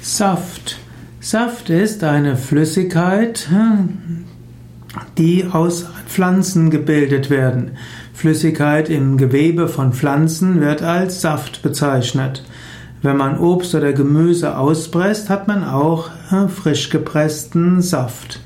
Saft. Saft ist eine Flüssigkeit, hm, die aus Pflanzen gebildet werden. Flüssigkeit im Gewebe von Pflanzen wird als Saft bezeichnet. Wenn man Obst oder Gemüse auspresst, hat man auch hm, frisch gepressten Saft.